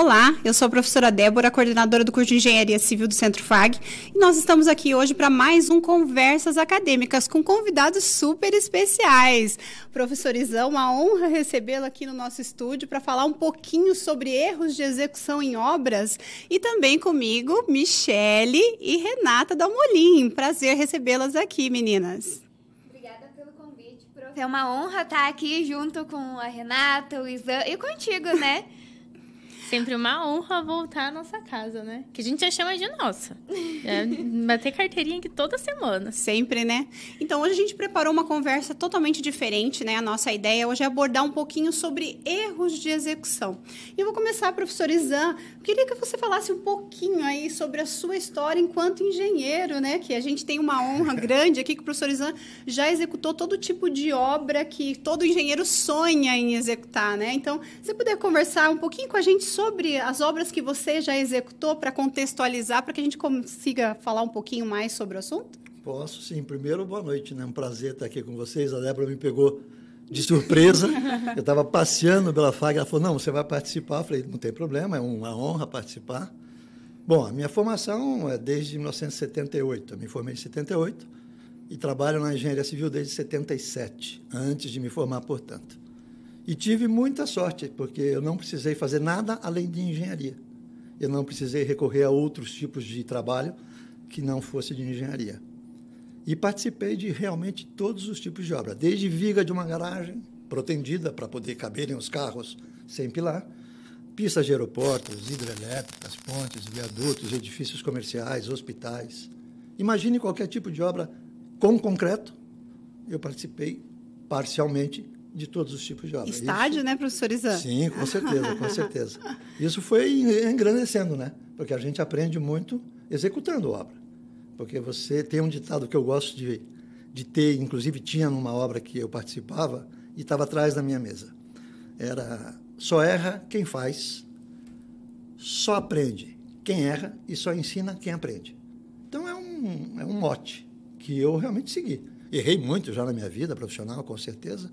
Olá, eu sou a professora Débora, coordenadora do curso de Engenharia Civil do Centro FAG, e nós estamos aqui hoje para mais um Conversas Acadêmicas com convidados super especiais. Professor Izão, uma honra recebê-lo aqui no nosso estúdio para falar um pouquinho sobre erros de execução em obras e também comigo, Michele e Renata Dalmolin. Prazer recebê-las aqui, meninas. Obrigada pelo convite, prof. É uma honra estar aqui junto com a Renata, o Izan e contigo, né? Sempre uma honra voltar à nossa casa, né? Que a gente já chama de nossa. É bater carteirinha aqui toda semana. Sempre, né? Então, hoje a gente preparou uma conversa totalmente diferente, né? A nossa ideia hoje é abordar um pouquinho sobre erros de execução. E eu vou começar, professor Izan. Eu queria que você falasse um pouquinho aí sobre a sua história enquanto engenheiro, né? Que a gente tem uma honra grande aqui que o professor Izan já executou todo tipo de obra que todo engenheiro sonha em executar, né? Então, você puder conversar um pouquinho com a gente sobre as obras que você já executou para contextualizar, para que a gente consiga falar um pouquinho mais sobre o assunto? Posso, sim. Primeiro, boa noite, né? Um prazer estar aqui com vocês. A Débora me pegou de surpresa. Eu estava passeando pela FAG, ela falou, não, você vai participar. Eu falei, não tem problema, é uma honra participar. Bom, a minha formação é desde 1978. Eu me formei em 78 e trabalho na engenharia civil desde 77, antes de me formar, portanto. E tive muita sorte, porque eu não precisei fazer nada além de engenharia. Eu não precisei recorrer a outros tipos de trabalho que não fosse de engenharia. E participei de realmente todos os tipos de obra, desde viga de uma garagem protendida para poder caberem os carros sem pilar, pistas de aeroportos, hidrelétricas, pontes, viadutos, edifícios comerciais, hospitais. Imagine qualquer tipo de obra com concreto. Eu participei parcialmente de todos os tipos de obra. Estádio, Isso, né, professor Izan? Sim, com certeza, com certeza. Isso foi engrandecendo, né? Porque a gente aprende muito executando obra. Porque você tem um ditado que eu gosto de, de ter, inclusive tinha numa obra que eu participava e estava atrás da minha mesa. Era só erra quem faz, só aprende quem erra e só ensina quem aprende. Então é um, é um mote que eu realmente segui. Errei muito já na minha vida profissional, com certeza,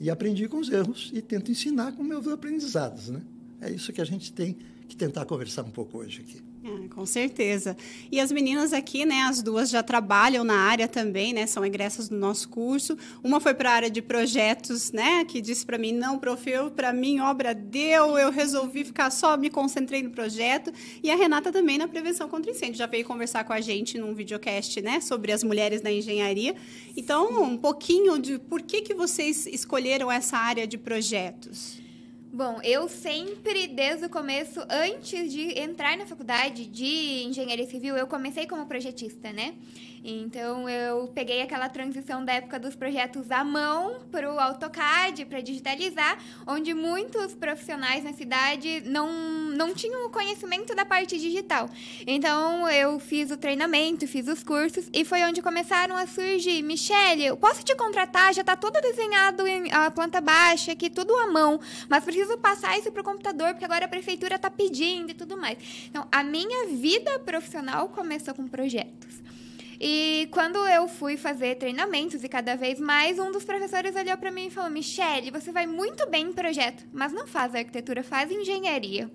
e aprendi com os erros e tento ensinar com meus aprendizados, né? É isso que a gente tem que tentar conversar um pouco hoje aqui. É, com certeza. E as meninas aqui, né, as duas já trabalham na área também, né, são egressas do nosso curso. Uma foi para a área de projetos, né, que disse para mim, não, prof, eu, para mim, obra deu, eu resolvi ficar só, me concentrei no projeto. E a Renata também na prevenção contra incêndio, já veio conversar com a gente num videocast, né, sobre as mulheres na engenharia. Então, um pouquinho de por que, que vocês escolheram essa área de projetos? Bom, eu sempre, desde o começo, antes de entrar na faculdade de engenharia civil, eu comecei como projetista, né? Então, eu peguei aquela transição da época dos projetos à mão para o AutoCAD, para digitalizar, onde muitos profissionais na cidade não, não tinham o conhecimento da parte digital. Então, eu fiz o treinamento, fiz os cursos, e foi onde começaram a surgir. Michele, eu posso te contratar? Já está tudo desenhado em a planta baixa, aqui, tudo à mão, mas preciso passar isso para o computador, porque agora a prefeitura está pedindo e tudo mais. Então, a minha vida profissional começou com projetos. E quando eu fui fazer treinamentos e cada vez mais, um dos professores olhou para mim e falou: Michele, você vai muito bem em projeto, mas não faz arquitetura, faz engenharia.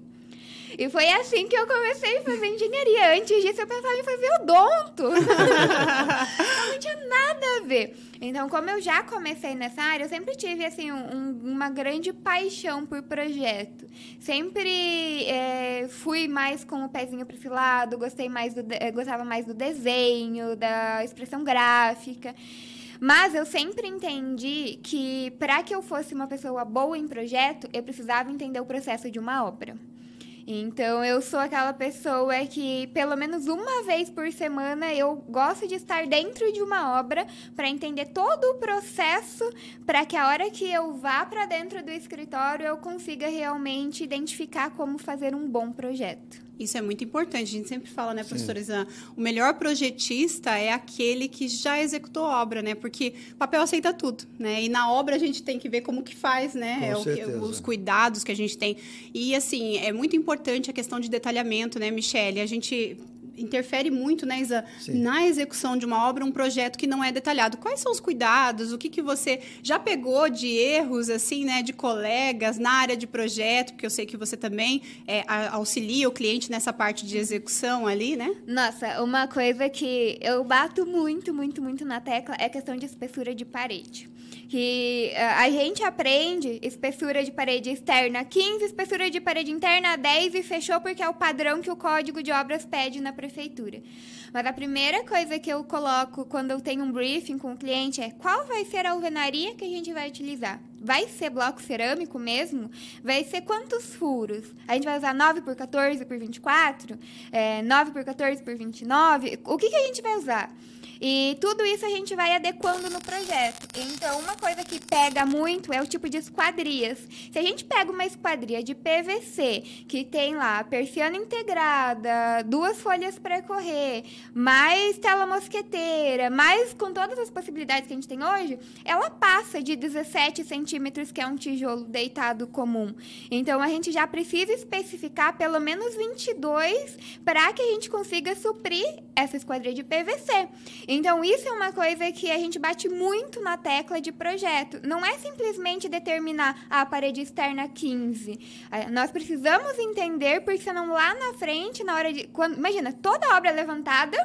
E foi assim que eu comecei a fazer engenharia. Antes disso, eu pensava em fazer odonto. não tinha nada a ver. Então, como eu já comecei nessa área, eu sempre tive assim um, uma grande paixão por projeto. Sempre é, fui mais com o pezinho para esse lado, gostei mais do, gostava mais do desenho, da expressão gráfica. Mas eu sempre entendi que para que eu fosse uma pessoa boa em projeto, eu precisava entender o processo de uma obra. Então, eu sou aquela pessoa que, pelo menos uma vez por semana, eu gosto de estar dentro de uma obra para entender todo o processo, para que a hora que eu vá para dentro do escritório eu consiga realmente identificar como fazer um bom projeto. Isso é muito importante. A gente sempre fala, né, professora Isana? O melhor projetista é aquele que já executou a obra, né? Porque papel aceita tudo, né? E na obra a gente tem que ver como que faz, né? É que, os cuidados que a gente tem. E, assim, é muito importante a questão de detalhamento, né, Michele? A gente interfere muito, né, Isa, Sim. na execução de uma obra, um projeto que não é detalhado. Quais são os cuidados? O que, que você já pegou de erros, assim, né, de colegas na área de projeto? Porque eu sei que você também é, auxilia o cliente nessa parte de execução ali, né? Nossa, uma coisa que eu bato muito, muito, muito na tecla é a questão de espessura de parede. Que ah, a gente aprende espessura de parede externa 15, espessura de parede interna 10 e fechou porque é o padrão que o Código de Obras pede na prefeitura. Mas a primeira coisa que eu coloco quando eu tenho um briefing com o cliente é qual vai ser a alvenaria que a gente vai utilizar. Vai ser bloco cerâmico mesmo? Vai ser quantos furos? A gente vai usar 9 por 14 por 24? É, 9 por 14 por 29? O que, que a gente vai usar? E tudo isso a gente vai adequando no projeto. Então, uma coisa que pega muito é o tipo de esquadrias. Se a gente pega uma esquadria de PVC, que tem lá persiana integrada, duas folhas para correr, mais tela mosqueteira, mais com todas as possibilidades que a gente tem hoje, ela passa de 17 centímetros, que é um tijolo deitado comum. Então, a gente já precisa especificar pelo menos 22 para que a gente consiga suprir essa esquadria de PVC. Então, isso é uma coisa que a gente bate muito na tecla de projeto. Não é simplesmente determinar a parede externa 15. Ah, Nós precisamos entender, porque senão lá na frente, na hora de. Quando, imagina, toda a obra é levantada,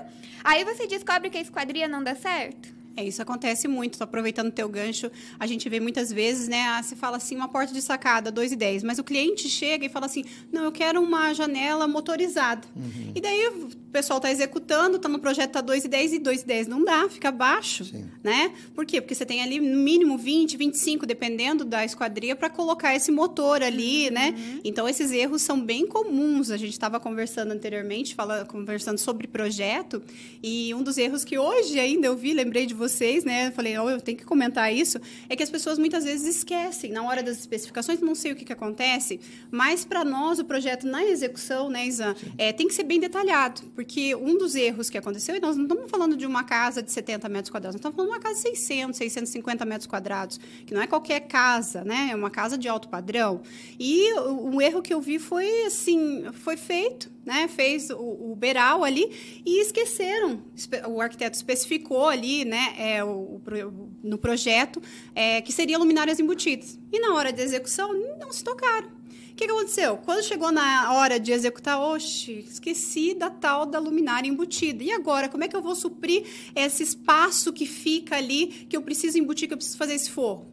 aí você descobre que a esquadria não dá certo. É, isso acontece muito. Tô aproveitando o teu gancho. A gente vê muitas vezes, né? ah, Você fala assim, uma porta de sacada, 2,10. Mas o cliente chega e fala assim, não, eu quero uma janela motorizada. E daí pessoal está executando, está no projeto, tá 2,10 e 2,10 não dá, fica baixo, Sim. né? Por quê? Porque você tem ali no mínimo 20, 25, dependendo da esquadria, para colocar esse motor ali, né? Então, esses erros são bem comuns. A gente estava conversando anteriormente, fala, conversando sobre projeto, e um dos erros que hoje ainda eu vi, lembrei de vocês, né? Eu falei, oh, eu tenho que comentar isso, é que as pessoas muitas vezes esquecem, na hora das especificações, não sei o que, que acontece, mas para nós, o projeto na execução, né, Isa, é, tem que ser bem detalhado, porque um dos erros que aconteceu, e nós não estamos falando de uma casa de 70 metros quadrados, nós estamos falando de uma casa de 600, 650 metros quadrados, que não é qualquer casa, né? É uma casa de alto padrão. E o, o erro que eu vi foi assim, foi feito, né? Fez o, o beiral ali e esqueceram. O arquiteto especificou ali, né? É, o, no projeto é, que seria luminárias embutidas. E na hora de execução não se tocaram. Que, que aconteceu? Quando chegou na hora de executar, oxe, esqueci da tal da luminária embutida. E agora, como é que eu vou suprir esse espaço que fica ali, que eu preciso embutir, que eu preciso fazer esse forro?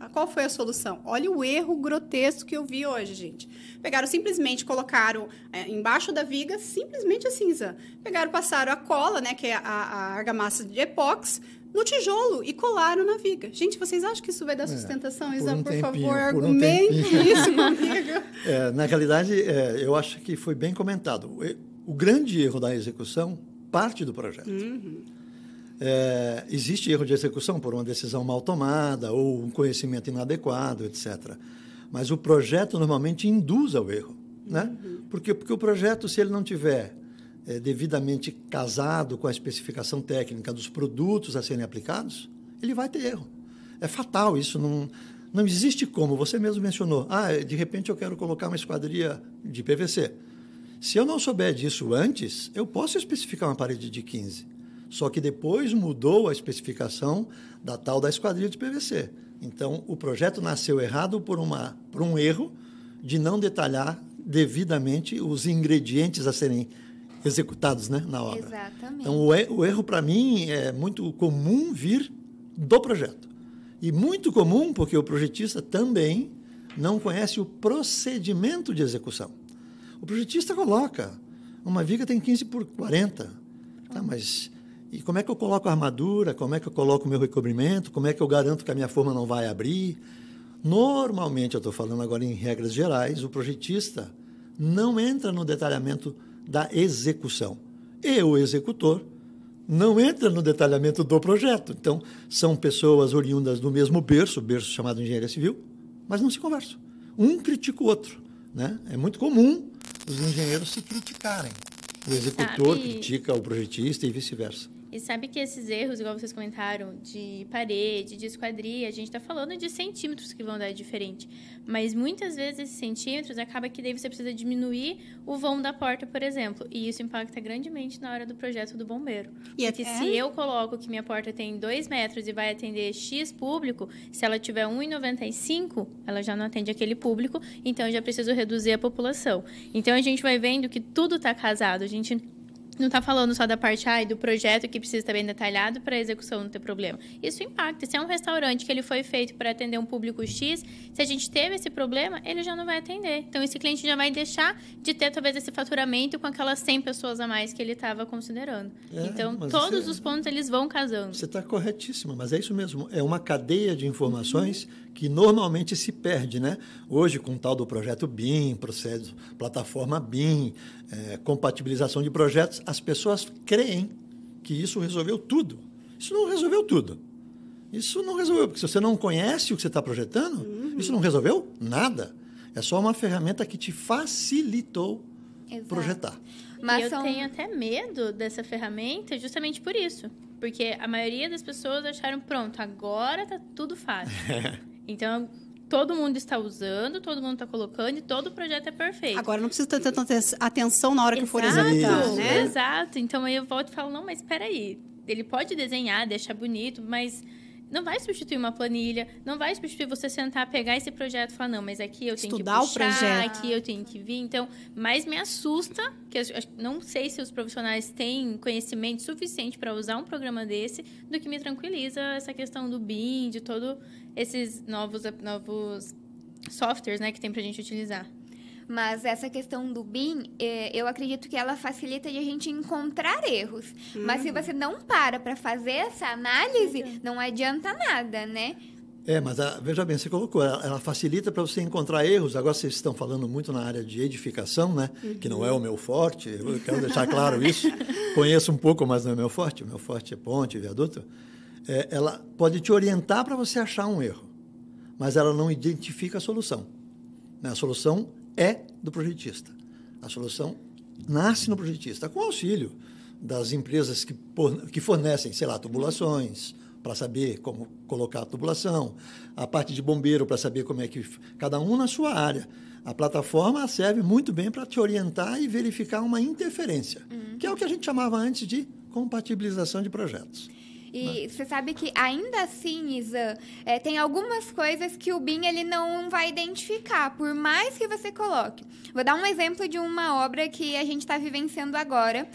Ah, Qual foi a solução? Olha o erro grotesco que eu vi hoje, gente. Pegaram simplesmente, colocaram é, embaixo da viga, simplesmente a cinza. Pegaram, passaram a cola, né, que é a, a argamassa de epóxi, no tijolo e colaram na viga. Gente, vocês acham que isso vai dar sustentação, por Isa? um por tempinho, favor, por um argumente isso comigo. É, na realidade, é, eu acho que foi bem comentado. O, o grande erro da execução parte do projeto. É, existe erro de execução por uma decisão mal tomada ou um conhecimento inadequado, etc. Mas o projeto normalmente induz ao erro, né? Por quê? Porque o projeto, se ele não tiver é, devidamente casado com a especificação técnica dos produtos a serem aplicados, ele vai ter erro. É fatal isso. Não, não existe como. Você mesmo mencionou. Ah, de repente eu quero colocar uma esquadria de PVC. Se eu não souber disso antes, eu posso especificar uma parede de 15. Só que depois mudou a especificação da tal da esquadria de PVC. Então, o projeto nasceu errado por, uma, por um erro de não detalhar devidamente os ingredientes a serem executados né, na obra. Exatamente. Então, o, e- o erro, para mim, é muito comum vir do projeto. E muito comum porque o projetista também não conhece o procedimento de execução. O projetista coloca, uma viga tem 15 por 40. Tá, mas e como é que eu coloco a armadura? Como é que eu coloco o meu recobrimento? Como é que eu garanto que a minha forma não vai abrir? Normalmente, eu estou falando agora em regras gerais, o projetista não entra no detalhamento da execução. E o executor não entra no detalhamento do projeto. Então, são pessoas oriundas do mesmo berço, berço chamado engenharia civil, mas não se conversam. Um critica o outro. Né? É muito comum os engenheiros se criticarem. O executor critica o projetista e vice-versa. E sabe que esses erros, igual vocês comentaram, de parede, de esquadria, a gente está falando de centímetros que vão dar diferente. Mas muitas vezes esses centímetros acaba que daí você precisa diminuir o vão da porta, por exemplo. E isso impacta grandemente na hora do projeto do bombeiro. E Porque é? se eu coloco que minha porta tem 2 metros e vai atender X público, se ela tiver 1,95, ela já não atende aquele público, então eu já preciso reduzir a população. Então a gente vai vendo que tudo está casado. A gente não está falando só da parte A e do projeto que precisa estar bem detalhado para a execução não ter problema. Isso impacta. Se é um restaurante que ele foi feito para atender um público X, se a gente teve esse problema, ele já não vai atender. Então, esse cliente já vai deixar de ter, talvez, esse faturamento com aquelas 100 pessoas a mais que ele estava considerando. É, então, todos é... os pontos, eles vão casando. Você está corretíssima, mas é isso mesmo. É uma cadeia de informações uhum. Que normalmente se perde, né? Hoje, com o tal do projeto BIM, processo, plataforma BIM, é, compatibilização de projetos, as pessoas creem que isso resolveu tudo. Isso não resolveu tudo. Isso não resolveu, porque se você não conhece o que você está projetando, uhum. isso não resolveu nada. É só uma ferramenta que te facilitou Exato. projetar. Mas eu são... tenho até medo dessa ferramenta justamente por isso. Porque a maioria das pessoas acharam, pronto, agora tá tudo fácil. então, todo mundo está usando, todo mundo está colocando e todo o projeto é perfeito. Agora não precisa ter tanta atenção na hora Exato, que for executar, né? Exato. Então aí eu volto e falo, não, mas espera aí. Ele pode desenhar, deixar bonito, mas não vai substituir uma planilha, não vai substituir você sentar, pegar esse projeto e falar, não, mas aqui eu tenho Estudar que puxar, o projeto. aqui eu tenho que vir. Então, mais me assusta, que eu não sei se os profissionais têm conhecimento suficiente para usar um programa desse, do que me tranquiliza essa questão do BIM, de todo esses novos, novos softwares né, que tem para a gente utilizar. Mas essa questão do BIM, é, eu acredito que ela facilita de a gente encontrar erros. Uhum. Mas se você não para para fazer essa análise, não adianta nada, né? É, mas a, veja bem, você colocou, ela, ela facilita para você encontrar erros. Agora vocês estão falando muito na área de edificação, né? Uhum. Que não é o meu forte, eu quero deixar claro isso. Conheço um pouco, mas não é meu forte. O meu forte é ponte, viaduto é, ela pode te orientar para você achar um erro, mas ela não identifica a solução. Né? A solução é do projetista. A solução nasce no projetista, com auxílio das empresas que, que fornecem, sei lá, tubulações, para saber como colocar a tubulação, a parte de bombeiro para saber como é que. Cada um na sua área. A plataforma serve muito bem para te orientar e verificar uma interferência, uhum. que é o que a gente chamava antes de compatibilização de projetos. E você sabe que ainda assim, Isa, é, tem algumas coisas que o BIM ele não vai identificar, por mais que você coloque. Vou dar um exemplo de uma obra que a gente está vivenciando agora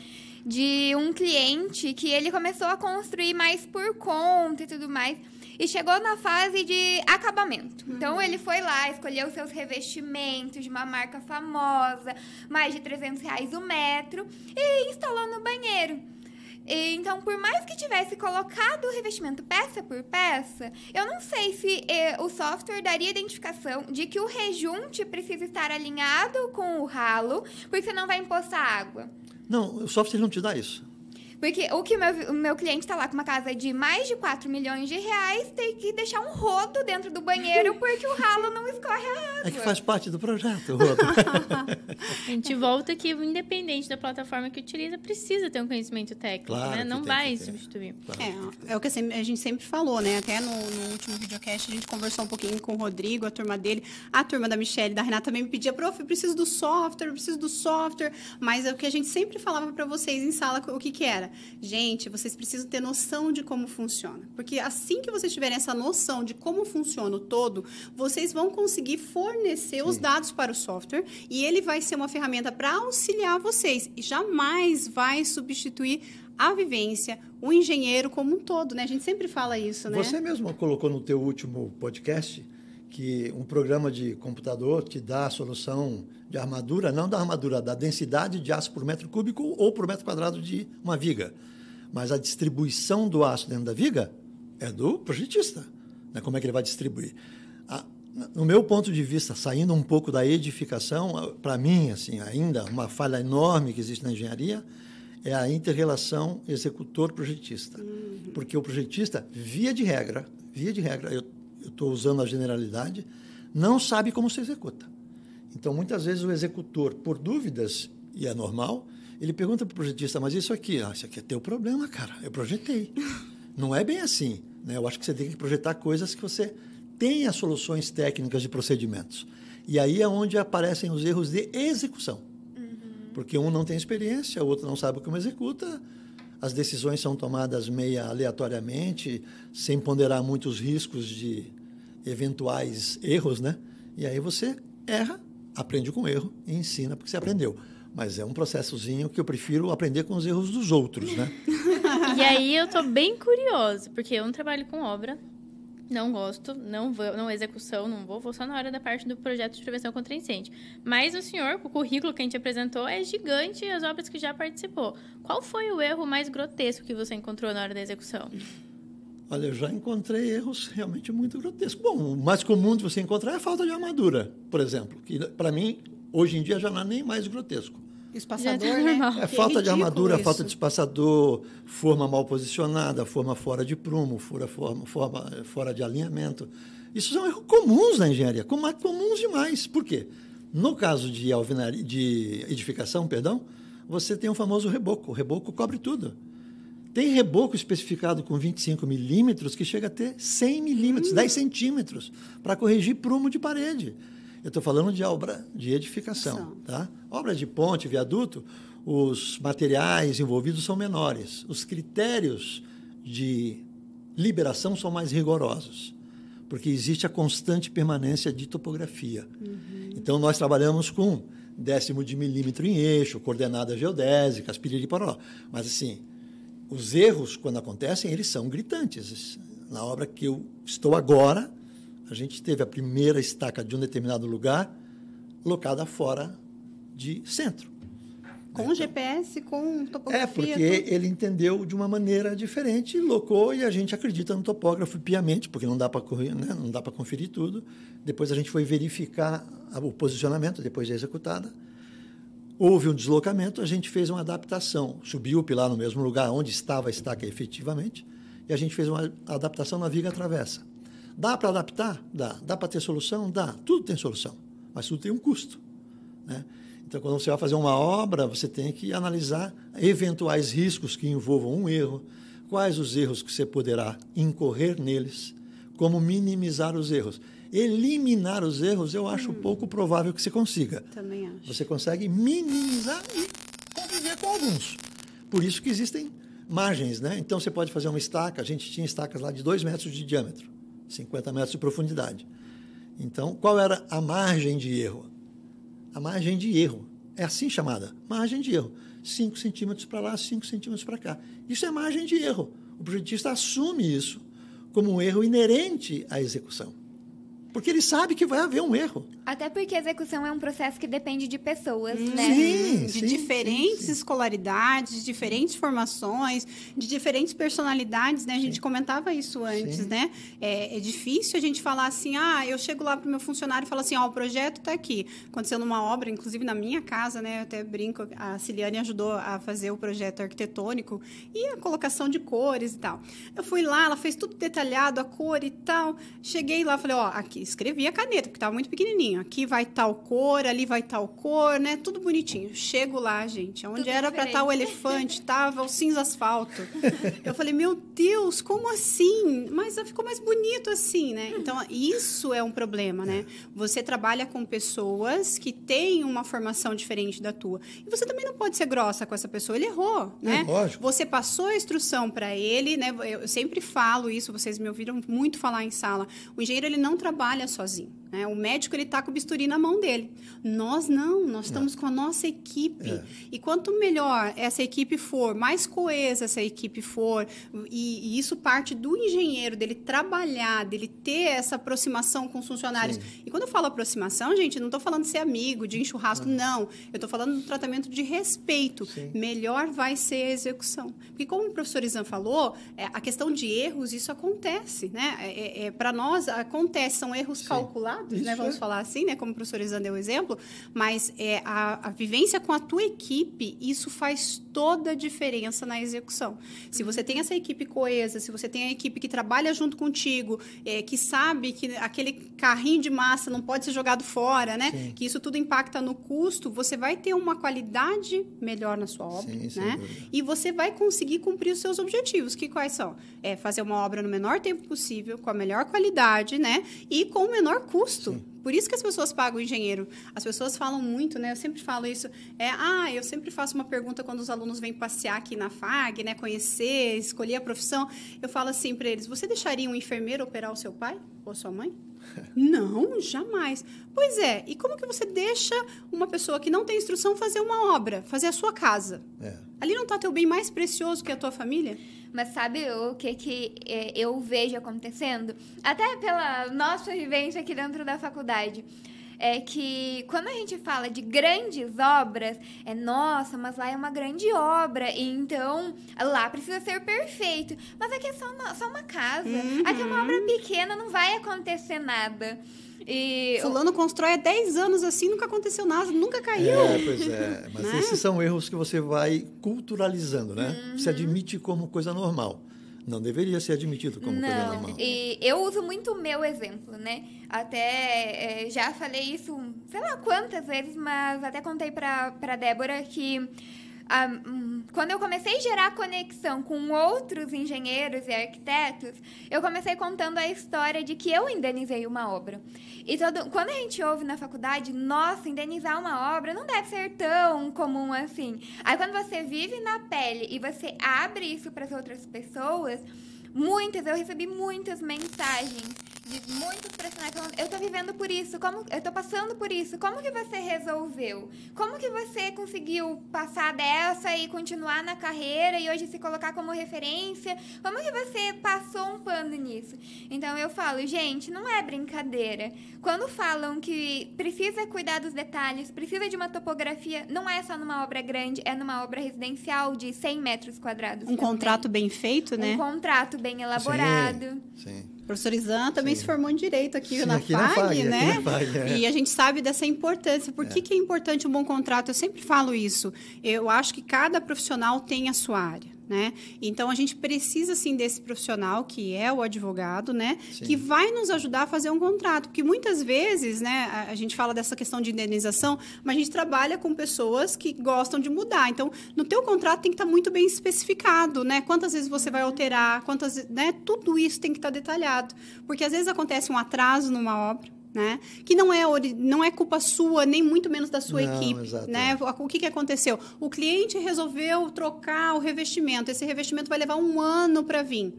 de um cliente que ele começou a construir mais por conta e tudo mais. E chegou na fase de acabamento. Então, uhum. Então, ele foi lá, escolheu seus revestimentos de uma marca famosa, mais de 300 reais o metro, e instalou no banheiro. Então, por mais que tivesse colocado o revestimento peça por peça, eu não sei se eh, o software daria identificação de que o rejunte precisa estar alinhado com o ralo, porque senão vai empoçar água. Não, o software não te dá isso. Porque o que o meu, o meu cliente está lá com uma casa de mais de 4 milhões de reais, tem que deixar um rodo dentro do banheiro porque o ralo não escorre a água. É que faz parte do projeto, o rodo. a gente volta que, independente da plataforma que utiliza, precisa ter um conhecimento técnico, claro né? Não vai substituir. Claro. É, é o que a gente sempre falou, né? Até no, no, último videocast a gente conversou um pouquinho com o Rodrigo, a turma dele, a turma da Michelle, da Renata também me pedia, prof, eu preciso do software, eu preciso do software. Mas é o que a gente sempre falava para vocês em sala, o que que era? Gente, vocês precisam ter noção de como funciona. Porque assim que vocês tiverem essa noção de como funciona o todo, vocês vão conseguir fornecer Sim. os dados para o software e ele vai ser uma ferramenta para auxiliar vocês e jamais vai substituir a vivência, o engenheiro como um todo, né? A gente sempre fala isso, né? Você mesmo colocou no teu último podcast que um programa de computador te dá a solução de armadura, não da armadura, da densidade de aço por metro cúbico ou por metro quadrado de uma viga. Mas a distribuição do aço dentro da viga é do projetista. Né? Como é que ele vai distribuir? A, no meu ponto de vista, saindo um pouco da edificação, para mim, assim, ainda uma falha enorme que existe na engenharia é a interrelação executor-projetista. Uhum. Porque o projetista, via de regra, via de regra, eu estou usando a generalidade, não sabe como se executa. Então, muitas vezes, o executor, por dúvidas, e é normal, Ele pergunta para o projetista, mas isso aqui, ah, isso aqui é teu problema, cara. Eu projetei. Não é bem assim. Né? Eu acho que você tem que projetar coisas que você tenha soluções técnicas de procedimentos. E aí é onde aparecem os erros de execução. Uhum. Porque um não tem experiência, o outro não sabe como executa, as decisões são tomadas meia aleatoriamente, sem ponderar muitos riscos de eventuais erros, né? E aí você erra, aprende com erro e ensina porque você aprendeu. Mas é um processozinho que eu prefiro aprender com os erros dos outros, né? e aí eu tô bem curioso, porque eu não trabalho com obra, não gosto, não vou, não execução, não vou, vou só na hora da parte do projeto de prevenção contra incêndio. Mas o senhor, o currículo que a gente apresentou é gigante e as obras que já participou. Qual foi o erro mais grotesco que você encontrou na hora da execução? Olha, eu já encontrei erros realmente muito grotescos. Bom, o mais comum de você encontrar é a falta de armadura, por exemplo, que para mim hoje em dia já não é nem mais grotesco. Espaçador, tá né? É falta de armadura, isso. falta de espaçador, forma mal posicionada, forma fora de prumo, forma, forma, forma fora de alinhamento. Isso são erros comuns na engenharia, comuns demais. Por quê? No caso de, alvenaria, de edificação, perdão, você tem o famoso reboco. O reboco cobre tudo. Tem reboco especificado com 25 milímetros que chega a ter 100 milímetros, hum. 10 centímetros, para corrigir prumo de parede. Eu estou falando de obra de edificação. Tá? Obra de ponte, viaduto, os materiais envolvidos são menores. Os critérios de liberação são mais rigorosos, porque existe a constante permanência de topografia. Uhum. Então, nós trabalhamos com décimo de milímetro em eixo, coordenadas geodésicas, piriri-poró. Mas, assim, os erros, quando acontecem, eles são gritantes. Na obra que eu estou agora, a gente teve a primeira estaca de um determinado lugar locada fora de centro. Com então, GPS, com topografia? É, porque tudo. ele entendeu de uma maneira diferente, locou e a gente acredita no topógrafo piamente, porque não dá para né? não dá para conferir tudo. Depois a gente foi verificar o posicionamento depois de executada. Houve um deslocamento, a gente fez uma adaptação, subiu o pilar no mesmo lugar onde estava a estaca efetivamente, e a gente fez uma adaptação na viga travessa. Dá para adaptar? Dá. Dá para ter solução? Dá. Tudo tem solução, mas tudo tem um custo. Né? Então, quando você vai fazer uma obra, você tem que analisar eventuais riscos que envolvam um erro, quais os erros que você poderá incorrer neles, como minimizar os erros. Eliminar os erros, eu acho hum. pouco provável que você consiga. Também acho. Você consegue minimizar e conviver com alguns. Por isso que existem margens, né? Então, você pode fazer uma estaca, a gente tinha estacas lá de 2 metros de diâmetro. 50 metros de profundidade. Então, qual era a margem de erro? A margem de erro. É assim chamada, margem de erro. 5 centímetros para lá, 5 centímetros para cá. Isso é margem de erro. O projetista assume isso como um erro inerente à execução. Porque ele sabe que vai haver um erro. Até porque a execução é um processo que depende de pessoas, hum, né? Sim, de sim, diferentes sim, escolaridades, diferentes formações, de diferentes personalidades, né? A gente comentava isso antes, né? É, é, difícil a gente falar assim, ah, eu chego lá para o meu funcionário e falo assim, ó, oh, o projeto está aqui. Aconteceu numa obra, inclusive na minha casa, né? Eu até brinco, a Ciliane ajudou a fazer o projeto arquitetônico e a colocação de cores e tal. Eu fui lá, ela fez tudo detalhado, a cor e tal. Cheguei lá, falei, ó, oh, aqui, escrevi a caneta, porque estava muito pequenininho Aqui vai tal cor, ali vai tal cor, né? Tudo bonitinho. Chego lá, gente. Onde Tudo era para estar o elefante, tava o cinza asfalto. Eu falei, meu Deus, como assim? Mas ficou mais bonito assim, né? Então, isso é um problema, né? Você trabalha com pessoas que têm uma formação diferente da tua. E você também não pode ser grossa com essa pessoa. Ele errou, né? É, lógico. Você passou a instrução para ele, né? Eu sempre falo isso, vocês me ouviram muito falar em sala. O engenheiro, ele não trabalha sozinho. Né? O médico ele está com o bisturi na mão dele. Nós não, nós estamos não. com a nossa equipe. É. E quanto melhor essa equipe for, mais coesa essa equipe for, e, e, isso parte do engenheiro, dele trabalhar, dele ter essa aproximação com os funcionários. Sim. E quando eu falo aproximação, gente, não estou falando de ser amigo, de churrasco, não. não. Eu estou falando do tratamento de respeito. Sim. Melhor vai ser a execução. Porque como o professor Izan falou, é, a questão de erros, isso acontece. Né? É, é, é Para nós, acontece, são erros Sim. calculados né? Vamos é. falar assim, né? Como o professor Isan deu o exemplo. Mas é, a, a vivência com a tua equipe, isso faz toda a diferença na execução. Se você tem essa equipe coesa, se você tem a equipe que trabalha junto contigo, é, que sabe que aquele carrinho de massa não pode ser jogado fora, né? Sim. Que isso tudo impacta no custo, você vai ter uma qualidade melhor na sua obra, Sim, né? E você vai conseguir cumprir os seus objetivos, que quais são? É fazer uma obra no menor tempo possível, com a melhor qualidade, né? E com o menor custo. Por isso que as pessoas pagam o engenheiro. As pessoas falam muito, né? Eu sempre falo isso. É, ah, eu sempre faço uma pergunta quando os alunos vêm passear aqui na FAG, né? Conhecer, escolher a profissão. Eu falo assim para eles: você deixaria um enfermeiro operar o seu pai ou sua mãe? Não, jamais. Pois é, e como que você deixa uma pessoa que não tem instrução fazer uma obra, fazer a sua casa? É. Ali não está teu bem mais precioso que a tua família? Mas sabe o que, que é, eu vejo acontecendo? Até pela nossa vivência aqui dentro da faculdade. É que quando a gente fala de grandes obras, é nossa, mas lá é uma grande obra, e então lá precisa ser perfeito. Mas aqui é só uma, só uma casa. Aqui é uma obra pequena, não vai acontecer nada. E Fulano constrói há 10 anos assim, nunca aconteceu nada, nunca caiu. É, pois é. Mas Né? esses são erros que você vai culturalizando, né? Uhum. Se admite como coisa normal. Não deveria ser admitido como coisa Não, normal. e eu uso muito o meu exemplo, né? Até é, já falei isso, sei lá quantas vezes, mas até contei pra Débora que ah, hum, quando eu comecei a gerar conexão com outros engenheiros e arquitetos, eu comecei contando a história de que eu indenizei uma obra. E todo, quando a gente ouve na faculdade, nossa, indenizar uma obra não deve ser tão comum assim. Aí quando você vive na pele e você abre isso para as outras pessoas, muitas, eu recebi muitas mensagens de muitos profissionais falando, eu tô vivendo por isso, como eu tô passando por isso, como que você resolveu? Como que você conseguiu passar dessa e continuar na carreira e hoje se colocar como referência? Como que você passou um pano nisso? Então eu falo, gente, não é brincadeira. Quando falam que precisa cuidar dos detalhes, precisa de uma topografia, não é só numa obra grande, é numa obra residencial de 100 metros quadrados. Um também. contrato bem feito, né? Um contrato bem elaborado. Sim, sim. Professor Isan também Sim. se formou em Direito aqui Sim, na aqui na FAG, FAG, aqui né? na FAG, é. E a gente sabe dessa importância. Por que, que é importante um bom contrato? Eu sempre falo isso. Eu acho que cada profissional tem a sua área. Né? Então a gente precisa sim desse profissional que é o advogado, né? Sim. Que vai nos ajudar a fazer um contrato, porque muitas vezes, né? A, a gente fala dessa questão de indenização, mas a gente trabalha com pessoas que gostam de mudar. Então, no teu contrato tem que estar muito bem especificado, né? Quantas vezes você vai alterar, quantas, né? Tudo isso tem que estar detalhado, porque às vezes acontece um atraso numa obra. Né? Que não é, não é culpa sua, nem muito menos da sua Não, equipe. Né? O que, que aconteceu? O cliente resolveu trocar o revestimento. Esse revestimento vai levar um ano para vir.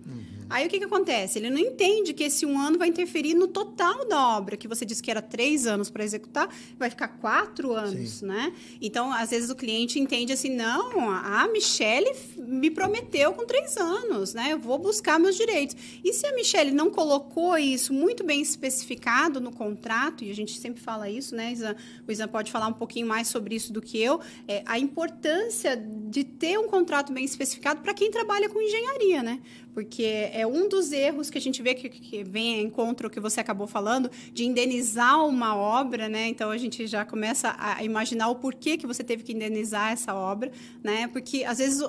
Aí o que, que acontece? Ele não entende que esse um ano vai interferir no total da obra, que você disse que era três anos para executar, vai ficar quatro anos, né? Então, às vezes o cliente entende assim, não, a Michelle me prometeu com três anos, né? Eu vou buscar meus direitos. E se a Michelle não colocou isso muito bem especificado no contrato, e a gente sempre fala isso, né, Isan? O Isan pode falar um pouquinho mais sobre isso do que eu, é, a importância de ter um contrato bem especificado para quem trabalha com engenharia, né? Porque é um dos erros que a gente vê que, que vem a encontro o que você acabou falando, de indenizar uma obra, né? Então a gente já começa a imaginar o porquê que você teve que indenizar essa obra, né? Porque às vezes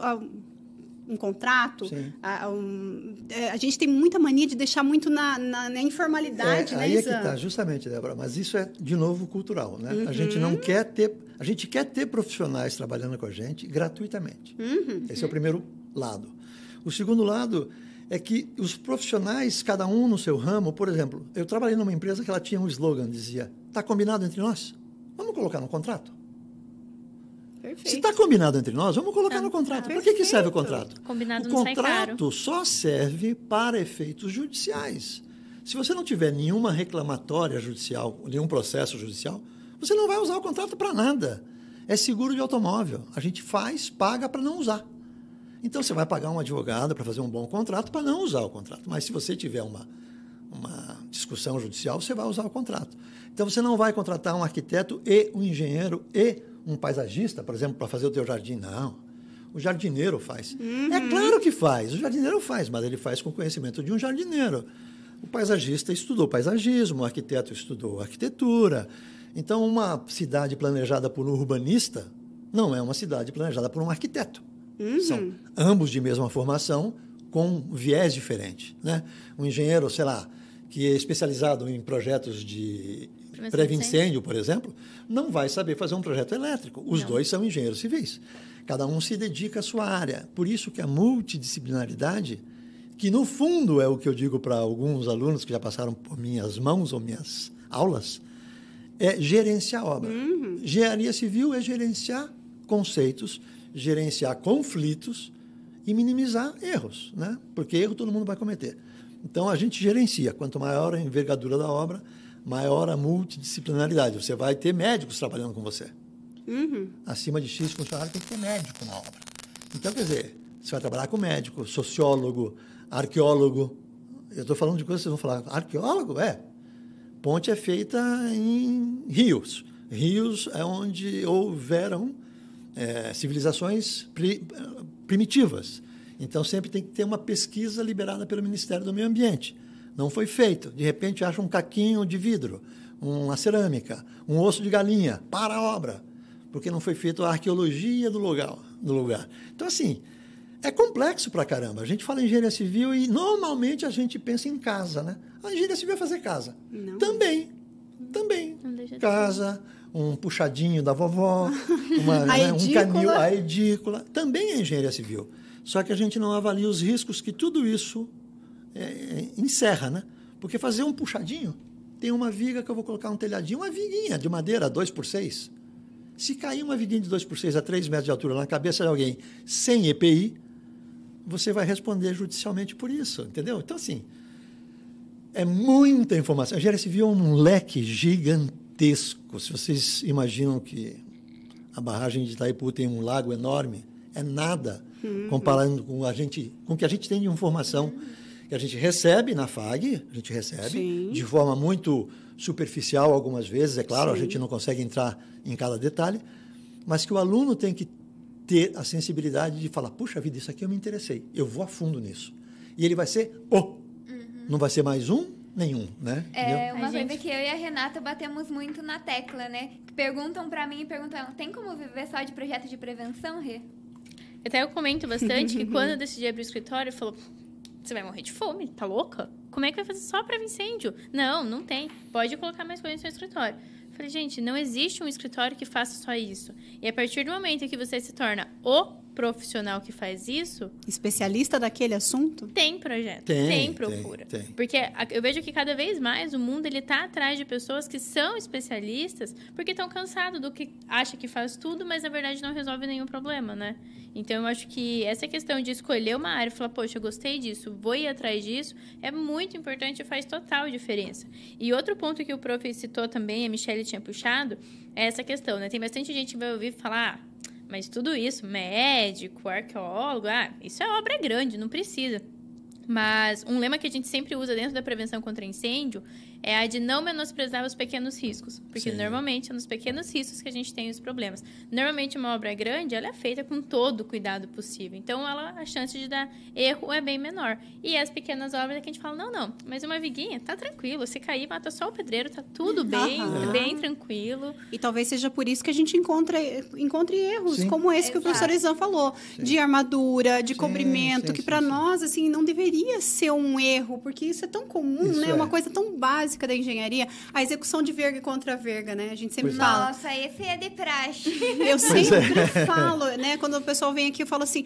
um contrato, a, um, é, a gente tem muita mania de deixar muito na, na, na informalidade, É, né, aí é que está, justamente, Débora. Mas isso é, de novo, cultural. Né? A gente Uhum. não quer ter. A gente quer ter profissionais trabalhando com a gente gratuitamente. Uhum. Esse é o primeiro lado. O segundo lado é que os profissionais, cada um no seu ramo, por exemplo, eu trabalhei numa empresa que ela tinha um slogan, dizia: está combinado entre nós? Vamos colocar no contrato? Perfeito. Se está combinado entre nós, vamos colocar no contrato. Para que, que serve o contrato? Combinado o contrato só serve para efeitos judiciais. Se você não tiver nenhuma reclamatória judicial, nenhum processo judicial, você não vai usar o contrato para nada. É seguro de automóvel. A gente faz, paga para não usar. Então você vai pagar um advogado para fazer um bom contrato para não usar o contrato. Mas se você tiver uma, uma discussão judicial, você vai usar o contrato. Então você não vai contratar um arquiteto e um engenheiro e um paisagista, por exemplo, para fazer o teu jardim. Não. O jardineiro faz. É claro que faz. O jardineiro faz, mas ele faz com conhecimento de um jardineiro. O paisagista estudou paisagismo, o arquiteto estudou arquitetura. Então, uma cidade planejada por um urbanista não é uma cidade planejada por um arquiteto. Uhum. São ambos de mesma formação, com viés diferente. Né? Um engenheiro, sei lá, que é especializado em projetos de pré-incêndio, por exemplo, não vai saber fazer um projeto elétrico. Os Não. dois são engenheiros civis. Cada um se dedica à sua área. Por isso que a multidisciplinaridade, que no fundo é o que eu digo para alguns alunos que já passaram por minhas mãos ou minhas aulas, é gerenciar obra. Engenharia civil é gerenciar conceitos, gerenciar conflitos e minimizar erros, né? Porque erro todo mundo vai cometer. Então a gente gerencia. Quanto maior a envergadura da obra, maior a multidisciplinaridade. Você vai ter médicos trabalhando com você. Uhum. Acima de X funcionários tem que ter médico na obra. Então, quer dizer, você vai trabalhar com médico, sociólogo, arqueólogo. Eu estou falando de coisas que vocês vão falar. Arqueólogo? É. Ponte é feita em rios. Rios é onde houveram é, civilizações pri- primitivas. Então, sempre tem que ter uma pesquisa liberada pelo Ministério do Meio Ambiente. Não foi feito. De repente, acha um caquinho de vidro, uma cerâmica, um osso de galinha. Para a obra. Porque não foi feita a arqueologia do lugar. Do lugar. Então, assim, é complexo pra caramba. A gente fala em engenharia civil e normalmente a gente pensa em casa, né? A engenharia civil é fazer casa. Não. Também. Também. Não Casa, um puxadinho da vovó, uma, né, um canil, a edícula. Também é engenharia civil. Só que a gente não avalia os riscos que tudo isso é, é, encerra, né? Porque fazer um puxadinho, tem uma viga que eu vou colocar um telhadinho, uma viguinha de madeira, 2 por 6 Se cair uma viguinha de 2 por 6 a 3 metros de altura na cabeça de alguém sem EPI, você vai responder judicialmente por isso, entendeu? Então, assim, é muita informação. A engenharia civil é um leque gigantesco. Se vocês imaginam que a barragem de Itaipu tem um lago enorme, é nada comparando com a gente, com o que a gente tem de informação que a gente recebe na FAG, a gente recebe Sim. de forma muito superficial algumas vezes, é claro, a Sim. gente não consegue entrar em cada detalhe, mas que o aluno tem que ter a sensibilidade de falar, puxa vida, isso aqui eu me interessei, eu vou a fundo nisso. E ele vai ser o, não vai ser mais um, nenhum, né? É Entendeu? uma A coisa gente- que eu e a Renata batemos muito na tecla, né? Perguntam pra mim e perguntam, tem como viver só de projeto de prevenção, Rê? Até eu comento bastante que quando eu decidi abrir o escritório, falou: você vai morrer de fome, tá louca? Como é que vai fazer só para incêndio? Não, não tem. Pode colocar mais coisas no seu escritório. Eu Falei, gente, não existe um escritório que faça só isso. E a partir do momento que você se torna o profissional que faz isso, Especialista daquele assunto? tem projeto, Tem, tem, tem, procura. tem. Porque a- eu vejo que cada vez mais o mundo ele tá atrás de pessoas que são especialistas, porque estão cansados do que acha que faz tudo, mas na verdade não resolve nenhum problema, né? Então eu acho que essa questão de escolher uma área e falar, poxa, eu gostei disso, vou ir atrás disso, é muito importante e faz total diferença. E outro ponto que o prof citou também, a Michelle tinha puxado, é essa questão, né? Tem bastante gente que vai ouvir falar, ah, mas tudo isso, médico, arqueólogo, ah, isso é obra grande, não precisa. Mas um lema que a gente sempre usa dentro da prevenção contra incêndio é a de não menosprezar os pequenos riscos. Porque Sim. normalmente é nos pequenos riscos que a gente tem os problemas. Normalmente uma obra grande, ela é feita com todo o cuidado possível. Então ela, a chance de dar erro é bem menor. E as pequenas obras é que a gente fala, não, não, mas uma viguinha, tá tranquilo. Se cair, mata só o pedreiro, tá tudo bem, Aham. bem tranquilo. E talvez seja por isso que a gente encontra, encontre erros, Sim. como esse que o professor Izan falou, de armadura, de Sim, cobrimento, sim, que sim, para sim. nós, assim, não deveria ser um erro, porque isso é tão comum, Isso né? é. Uma coisa tão básica da engenharia. A execução de verga e contra verga, né? A gente sempre Pois é. fala. Nossa, esse é de praxe. Eu Pois sempre é. falo, né? Quando o pessoal vem aqui, eu falo assim: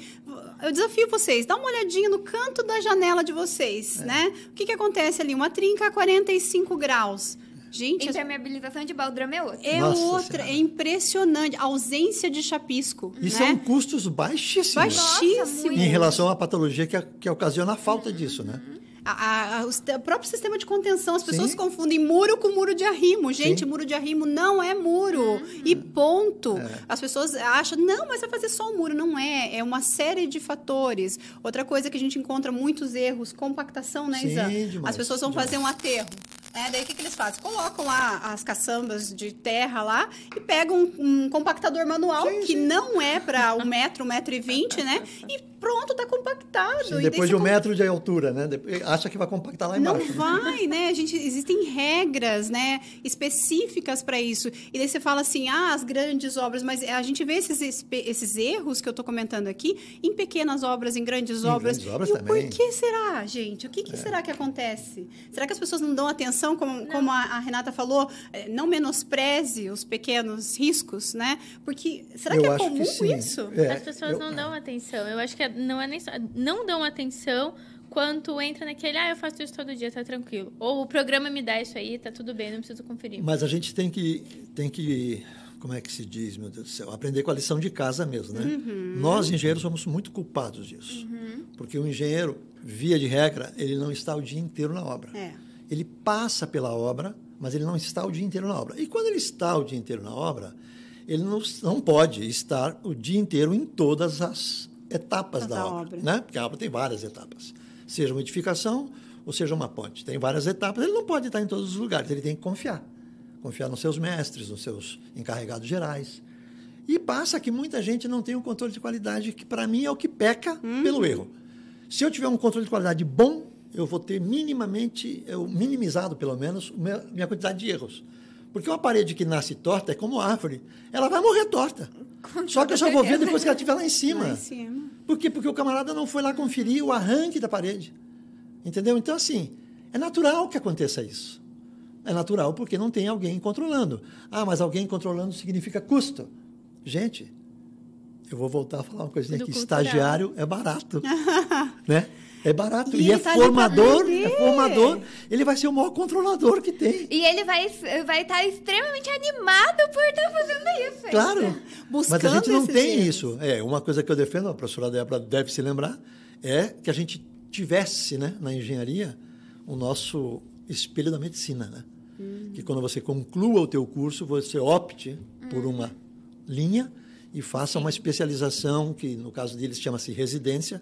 eu desafio vocês, dá uma olhadinha no canto da janela de vocês, É. né? O que, que acontece ali? Uma trinca a 45 graus. Gente, Impermeabilização de baldrame é outro. é Nossa outra, Senhora. é impressionante. A ausência de chapisco. E né? são custos baixíssimos baixíssimos. muito. em relação à patologia que, que ocasiona a falta disso, né? A- a- a- o, próprio sistema de contenção, as pessoas Sim. confundem muro com muro de arrimo. Gente, Sim. muro de arrimo não é muro. E ponto. É. As pessoas acham, não, mas vai fazer só um muro. Não é. É uma série de fatores. Outra coisa que a gente encontra muitos erros, compactação, né, Isa? As pessoas vão demais. fazer um aterro. né? daí o que, que eles fazem? Colocam lá as caçambas de terra lá e pegam um, um compactador manual, Sim, que sim. não é para um metro, um metro e vinte, né? E pronto, está compactado. Sim, depois de um com... metro de altura, né? Acha que vai compactar lá embaixo. Não vai, né? A gente, existem regras né, específicas para isso. E daí você fala assim, ah, as grandes obras, mas a gente vê esses, esses erros que eu estou comentando aqui em pequenas obras, em grandes em obras. Grandes obras e também. Por que será, gente? O que, que é. será que acontece? Será que as pessoas não dão atenção, como, como a, a, Renata falou, é, não menospreze os pequenos riscos, né? Porque será eu que é comum que isso? É, As pessoas eu, não dão atenção. Eu acho que é, não é nem só, não dão atenção quanto entra naquele, ah, eu faço isso todo dia, tá tranquilo. Ou o programa me dá isso aí, tá tudo bem, não preciso conferir. Mas a gente tem que, tem que como é que se diz, meu Deus do céu, aprender com a lição de casa mesmo, né? Uhum. Nós, engenheiros, somos muito culpados disso. Uhum. Porque o engenheiro, via de regra, ele não está o dia inteiro na obra. É. Ele passa pela obra, mas ele não está o dia inteiro na obra. E quando ele está o dia inteiro na obra, ele não, não pode estar o dia inteiro em todas as etapas da, da obra, obra, né? Porque a obra tem várias etapas. Seja uma edificação ou seja uma ponte. Tem várias etapas. Ele não pode estar em todos os lugares, ele tem que confiar confiar nos seus mestres, nos seus encarregados gerais. E passa que muita gente não tem um controle de qualidade, que para mim é o que peca hum. pelo erro. Se eu tiver um controle de qualidade bom, eu vou ter minimamente, eu, minimizado pelo menos, minha quantidade de erros. Porque uma parede que nasce torta é como árvore, ela vai morrer torta. Com Só que eu só vou ver depois que ela estiver lá em cima. Lá em cima. Por quê? Porque o camarada não foi lá conferir o arranque da parede. Entendeu? Então, assim, é natural que aconteça isso. É natural porque não tem alguém controlando. Ah, mas alguém controlando significa custo. Gente, eu vou voltar a falar uma coisinha aqui. Estagiário é barato. né? É barato. E, e é tá formador, é formador. Ele vai ser o maior controlador que tem. E ele vai estar vai tá extremamente animado por estar tá fazendo isso. Claro. Buscando Mas a gente não tem isso. É, uma coisa que eu defendo, a professora Débora deve se lembrar, é que a gente tivesse né, na engenharia o nosso espelho da medicina. Né? que quando você conclua o teu curso, você opte por uma linha e faça Sim. uma especialização, que no caso deles chama-se residência,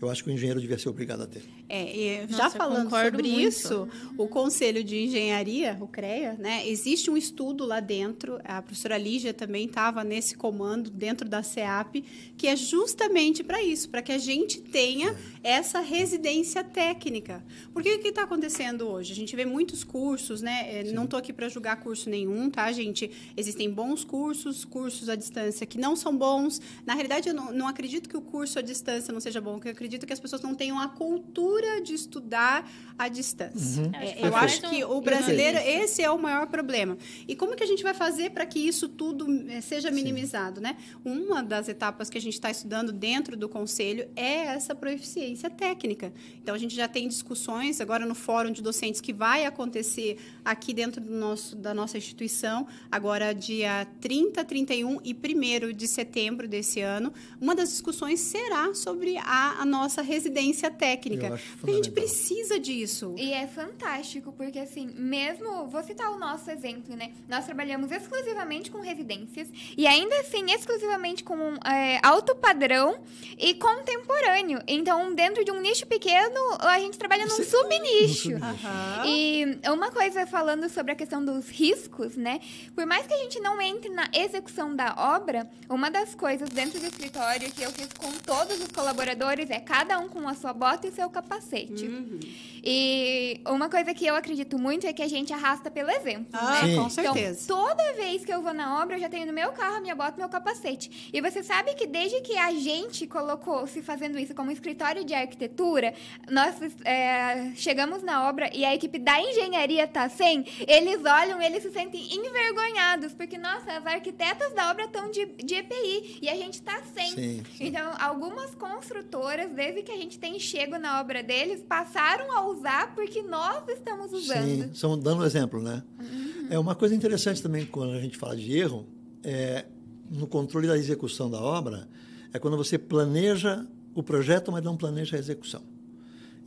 eu acho que o engenheiro devia ser obrigado a ter. É, Nossa, já falando sobre muito. isso, o Conselho de Engenharia, o CREA, né, existe um estudo lá dentro, a professora Lígia também estava nesse comando dentro da CEAP, que é justamente para isso, para que a gente tenha é. essa residência técnica. Porque o que está acontecendo hoje? A gente vê muitos cursos, né? É, Sim. Não estou aqui para julgar curso nenhum, tá, gente? Existem bons cursos, cursos à distância que não são bons. Na realidade, eu não, não acredito que o curso à distância não seja bom, porque eu acredito acredito que as pessoas não tenham a cultura de estudar à distância. Uhum. É, eu acho que o brasileiro, esse é o maior problema. E como que a gente vai fazer para que isso tudo eh, seja minimizado? Né? Uma das etapas que a gente está estudando dentro do conselho é essa proficiência técnica. Então, a gente já tem discussões agora no fórum de docentes que vai acontecer aqui dentro do nosso, da nossa instituição, agora dia 30, 31 e 1 de setembro desse ano. Uma das discussões será sobre a, a nossa residência técnica. a gente precisa disso. E é fantástico, porque assim, mesmo, vou citar o nosso exemplo, né? Nós trabalhamos exclusivamente com residências e ainda assim exclusivamente com é, alto padrão e contemporâneo. Então, dentro de um nicho pequeno, a gente trabalha num subnicho. Uhum. E uma coisa falando sobre a questão dos riscos, né? Por mais que a gente não entre na execução da obra, uma das coisas dentro do escritório que eu fiz com todos os colaboradores é cada um com a sua bota e seu capacete. Uhum. E uma coisa que eu acredito muito é que a gente arrasta pelo exemplo. Ah, né? com certeza. Então, toda vez que eu vou na obra, eu já tenho no meu carro a minha bota e meu capacete. E você sabe que desde que a gente colocou-se fazendo isso como escritório de arquitetura, nós é, chegamos na obra e a equipe da engenharia tá sem, eles olham, eles se sentem envergonhados, porque, nossa, as arquitetas da obra estão de, de EPI e a gente tá sem. Sim, sim. Então, algumas construtoras desde que a gente tem chego na obra deles, passaram a usar porque nós estamos usando. Sim, são dando exemplo, né? Uhum. É uma coisa interessante também quando a gente fala de erro, é no controle da execução da obra, é quando você planeja o projeto, mas não planeja a execução.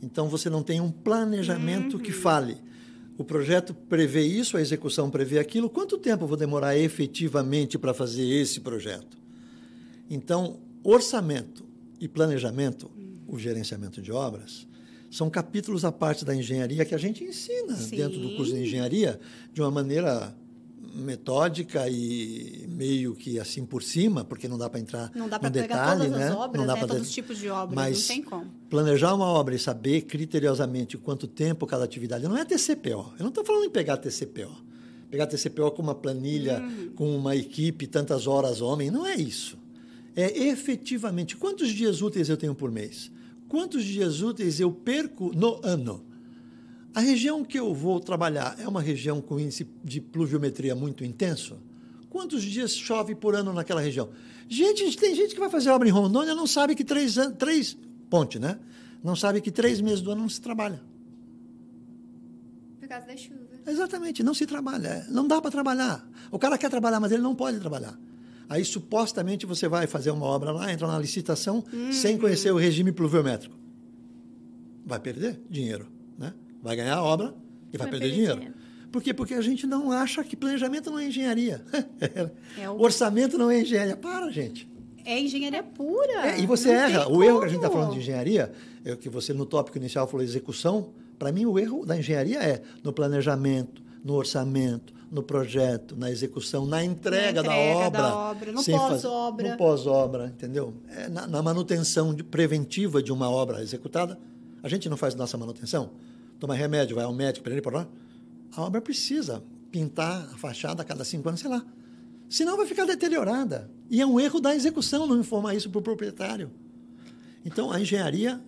Então você não tem um planejamento uhum. que fale. O projeto prevê isso, a execução prevê aquilo. Quanto tempo vou demorar efetivamente para fazer esse projeto? Então, orçamento e planejamento o gerenciamento de obras, são capítulos à parte da engenharia que a gente ensina Sim. dentro do curso de engenharia de uma maneira metódica e meio que assim por cima, porque não dá para entrar Não dá no para pegar detalhe, né? as obras, não dá né? pra todos os tipos de obras, Mas não tem como. planejar uma obra e saber criteriosamente quanto tempo cada atividade, não é TCPO. Eu não estou falando em pegar TCPO. Pegar TCPO com uma planilha, Uhum. com uma equipe, tantas horas homem, não é isso. É efetivamente quantos dias úteis eu tenho por mês? Quantos dias úteis eu perco no ano? A região que eu vou trabalhar é uma região com índice de pluviometria muito intenso? Quantos dias chove por ano naquela região? Gente, tem gente que vai fazer obra em Rondônia não sabe que três anos, três, ponte, né? Não sabe que três meses do ano não se trabalha. Por causa da chuva. Exatamente, não se trabalha. Não dá para trabalhar. O cara quer trabalhar, mas ele não pode trabalhar. Aí, supostamente, você vai fazer uma obra lá, entra na licitação, sem conhecer o regime pluviométrico. Vai perder dinheiro. Né? Vai ganhar a obra e vai, Vai perder, perder dinheiro. dinheiro. Por quê? Porque a gente não acha que planejamento não é engenharia. É o- Orçamento não é engenharia. Para, gente. É engenharia pura. É, e você Não erra. O erro que a gente está falando de engenharia, é o que você no tópico inicial falou execução, para mim o erro da engenharia é no planejamento, no orçamento, no projeto, na execução, na entrega, Na da entrega obra. da obra, no pós-obra. No pós-obra, entendeu? É, na, na manutenção de- preventiva de uma obra executada, a gente não faz nossa manutenção. Toma remédio, vai ao médico, para ele, para lá. A obra precisa pintar a fachada a cada cinco anos, sei lá. Senão vai ficar deteriorada. E é um erro da execução não informar isso para o proprietário. Então, a engenharia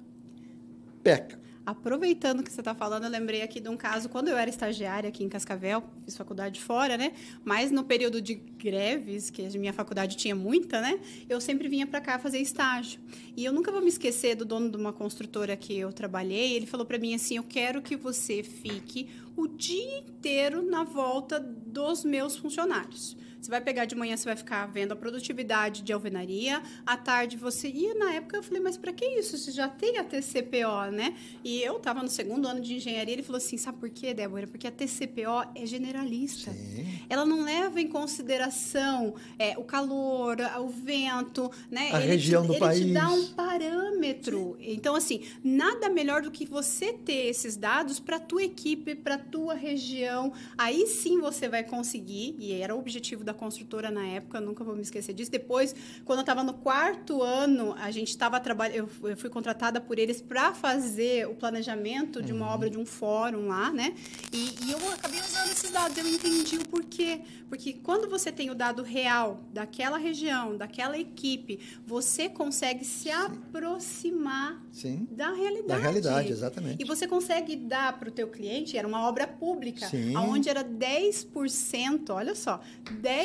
peca. Aproveitando que você está falando, eu lembrei aqui de um caso quando eu era estagiária aqui em Cascavel, fiz faculdade fora, né? Mas no período de greves, que a minha faculdade tinha muita, né? Eu sempre vinha para cá fazer estágio. E eu nunca vou me esquecer do dono de uma construtora que eu trabalhei. Ele falou para mim assim: Eu quero que você fique o dia inteiro na volta dos meus funcionários. Você vai pegar de manhã, você vai ficar vendo a produtividade de alvenaria. À tarde você. E na época eu falei, mas para que isso? Você já tem a TCPO, né? E eu estava no segundo ano de engenharia. Ele falou assim: sabe por quê, Débora? Porque a TCPO é generalista. Sim. Ela não leva em consideração é, o calor, o vento, né? A ele região te, do ele país. te dá um parâmetro. Então, assim, nada melhor do que você ter esses dados para tua equipe, para tua região. Aí sim você vai conseguir, e era o objetivo da construtora na época, nunca vou me esquecer disso. Depois, quando eu estava no quarto ano, a gente estava trabalhando, eu fui- contratada por eles para fazer o planejamento de Uhum. uma obra de um fórum lá, né? E, e eu acabei usando esses dados, eu entendi o porquê. Porque quando você tem o dado real daquela região, daquela equipe, você consegue se aproximar Sim. da realidade. Da realidade, exatamente. E você consegue dar para o teu cliente, era uma obra pública, Sim. onde era 10%, olha só, 10%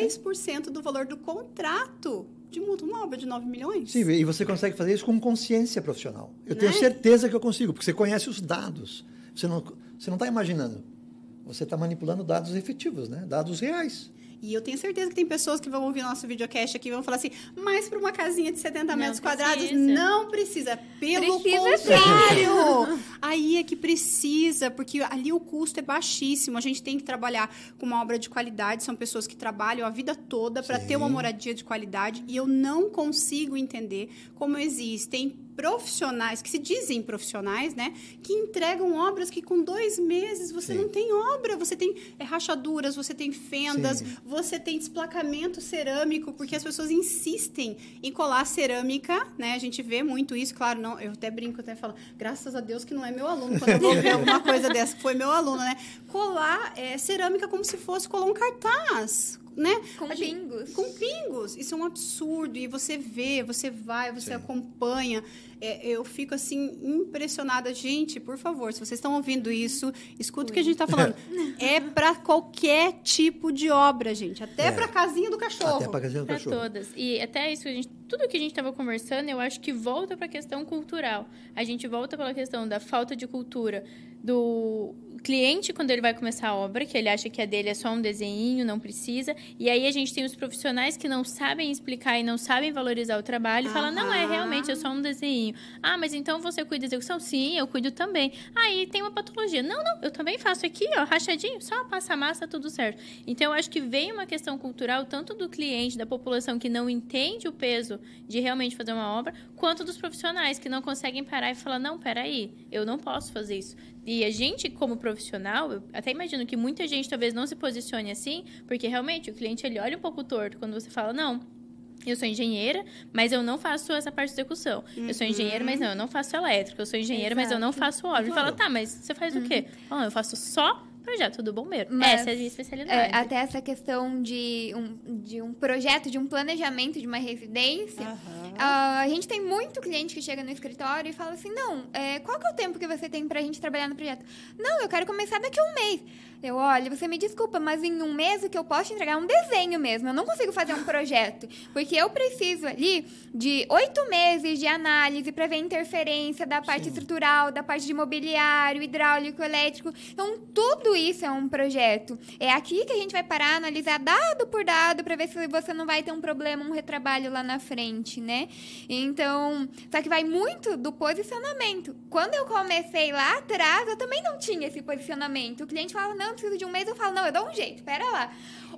do valor do contrato de multa, uma obra de 9 milhões. Sim, e você consegue fazer isso com consciência profissional. Eu tenho Né? certeza que eu consigo, porque você conhece os dados. Você não você não está imaginando. Você está manipulando dados efetivos, né? Dados reais. E eu tenho certeza que tem pessoas que vão ouvir nosso videocast aqui e vão falar assim, mas para uma casinha de 70 Não metros quadrados, precisa. não precisa. Pelo Precisa contrário. Aí é que precisa, porque ali o custo é baixíssimo. A gente tem que trabalhar com uma obra de qualidade. São pessoas que trabalham a vida toda para ter uma moradia de qualidade. E eu não consigo entender como existem profissionais, que se dizem profissionais, né? Que entregam obras que com dois meses você Sim. não tem obra. Você tem é, rachaduras, você tem fendas, Sim. você tem desplacamento cerâmico, porque as pessoas insistem em colar cerâmica, né? A gente vê muito isso, claro, não, eu até brinco, até falo, graças a Deus que não é meu aluno, quando eu vou ver alguma coisa dessa, que foi meu aluno, né? Colar é, cerâmica como se fosse colar um cartaz, né? Com gente- pingos. com pingos. Isso é um absurdo. E você vê, você vai, você Sim. acompanha. É, eu fico assim impressionada. Gente, por favor, se vocês estão ouvindo isso, escuta o que a gente está falando. é para qualquer tipo de obra, gente. Até É. para casinha do cachorro. Até para casinha do Para cachorro. todas. E até isso, que a gente, tudo que a gente estava conversando, eu acho que volta para a questão cultural. A gente volta pela questão da falta de cultura do cliente quando ele vai começar a obra, que ele acha que a dele é só um desenho, não precisa. E aí a gente tem os profissionais que não sabem explicar e não sabem valorizar o trabalho e falam, não, é realmente é só um desenho. Ah, mas então você cuida da execução? Sim, eu cuido também. Aí tem uma patologia. Não, não, eu também faço aqui, ó, rachadinho, só passa a massa, tudo certo. Então, eu acho que vem uma questão cultural, tanto do cliente, da população que não entende o peso de realmente fazer uma obra, quanto dos profissionais que não conseguem parar e falar, não, peraí, eu não posso fazer isso. E a gente, como profissional, eu até imagino que muita gente talvez não se posicione assim, porque realmente o cliente ele olha um pouco torto quando você fala, não, eu sou engenheira, mas eu não faço essa parte de execução. Uhum. Eu sou engenheira, mas não, eu não faço elétrica. Eu sou engenheira, Exato. mas eu não faço obra. Ele fala, tá, mas você faz uhum. o quê? Oh, eu faço só projeto do bombeiro. Mas, essa é a minha especialidade. É, até essa questão de um, de um projeto, de um planejamento de uma residência. Uhum. Uh, a gente tem muito cliente que chega no escritório e fala assim: não, é, qual que é o tempo que você tem pra gente trabalhar no projeto? Não, eu quero começar daqui a um mês. Eu, olha, você me desculpa, mas em um mês o que eu posso entregar é um desenho mesmo. Eu não consigo fazer um projeto. Porque eu preciso ali de oito meses de análise para ver interferência da parte Sim. estrutural, da parte de mobiliário, hidráulico, elétrico. Então, tudo isso é um projeto. É aqui que a gente vai parar, analisar dado por dado, para ver se você não vai ter um problema, um retrabalho lá na frente, né? Então, só que vai muito do posicionamento. Quando eu comecei lá atrás, eu também não tinha esse posicionamento. O cliente fala, não, preciso de um mês, eu falo, não, eu dou um jeito, pera lá.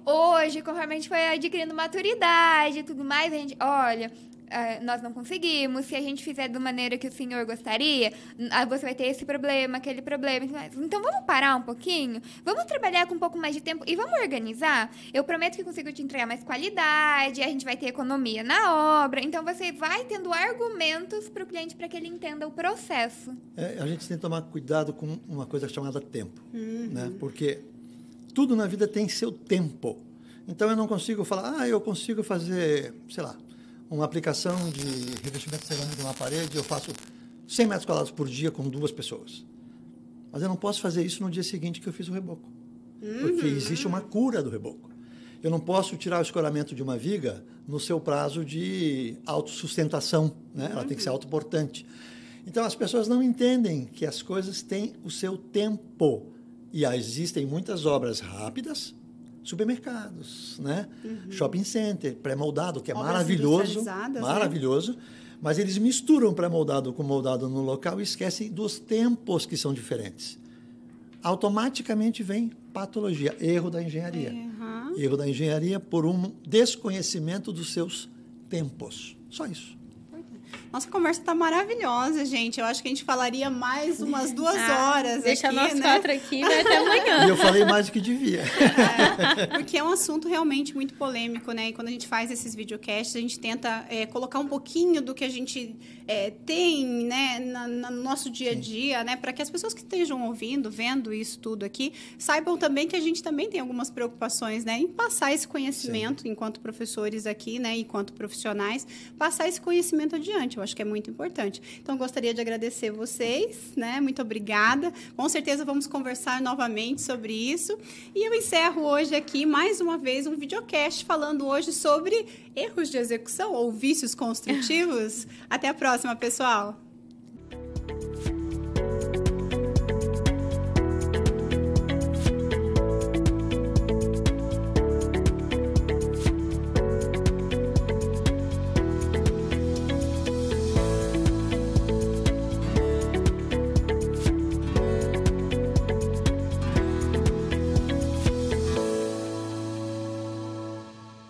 Hoje, conforme a gente foi adquirindo maturidade e tudo mais, a gente, olha, Uh, nós não conseguimos, se a gente fizer da maneira que o senhor gostaria, uh, você vai ter esse problema, aquele problema. Então vamos parar um pouquinho, vamos trabalhar com um pouco mais de tempo e vamos organizar. Eu prometo que consigo te entregar mais qualidade, a gente vai ter economia na obra. Então você vai tendo argumentos para o cliente para que ele entenda o processo. É, a gente tem que tomar cuidado com uma coisa chamada tempo, uhum. né? Porque tudo na vida tem seu tempo. Então eu não consigo falar, ah, eu consigo fazer, sei lá, uma aplicação de revestimento cerâmico na parede, eu faço 100 metros quadrados por dia com duas pessoas. Mas eu não posso fazer isso no dia seguinte que eu fiz o reboco. Uhum. Porque existe uma cura do reboco. Eu não posso tirar o escoramento de uma viga no seu prazo de autossustentação. Né? Ela tem que ser uhum. autoportante. Então, as pessoas não entendem que as coisas têm o seu tempo. E existem muitas obras rápidas, supermercados, né? Uhum. Shopping center, pré-moldado, que é Obras maravilhoso, né? maravilhoso. Né? Mas eles misturam pré-moldado com moldado no local e esquecem dos tempos que são diferentes. Automaticamente vem patologia, erro da engenharia. Uhum. Erro da engenharia por um desconhecimento dos seus tempos. Só isso. Nossa conversa está maravilhosa, gente. Eu acho que a gente falaria mais umas duas ah, horas deixa aqui, nós né? quatro aqui, vai até amanhã. E eu falei mais do que devia. É, porque é um assunto realmente muito polêmico, né? E quando a gente faz esses videocasts, a gente tenta é, colocar um pouquinho do que a gente é, tem, né, na, no nosso dia a dia, né? Para que as pessoas que estejam ouvindo, vendo isso tudo aqui, saibam também que a gente também tem algumas preocupações, né? Em passar esse conhecimento, Sim. enquanto professores aqui, né? Enquanto profissionais, passar esse conhecimento adiante. Eu acho que é muito importante. Então, gostaria de agradecer vocês, né? Muito obrigada. Com certeza vamos conversar novamente sobre isso. E eu encerro hoje aqui, mais uma vez, um videocast falando hoje sobre erros de execução ou vícios construtivos. Até a próxima, pessoal!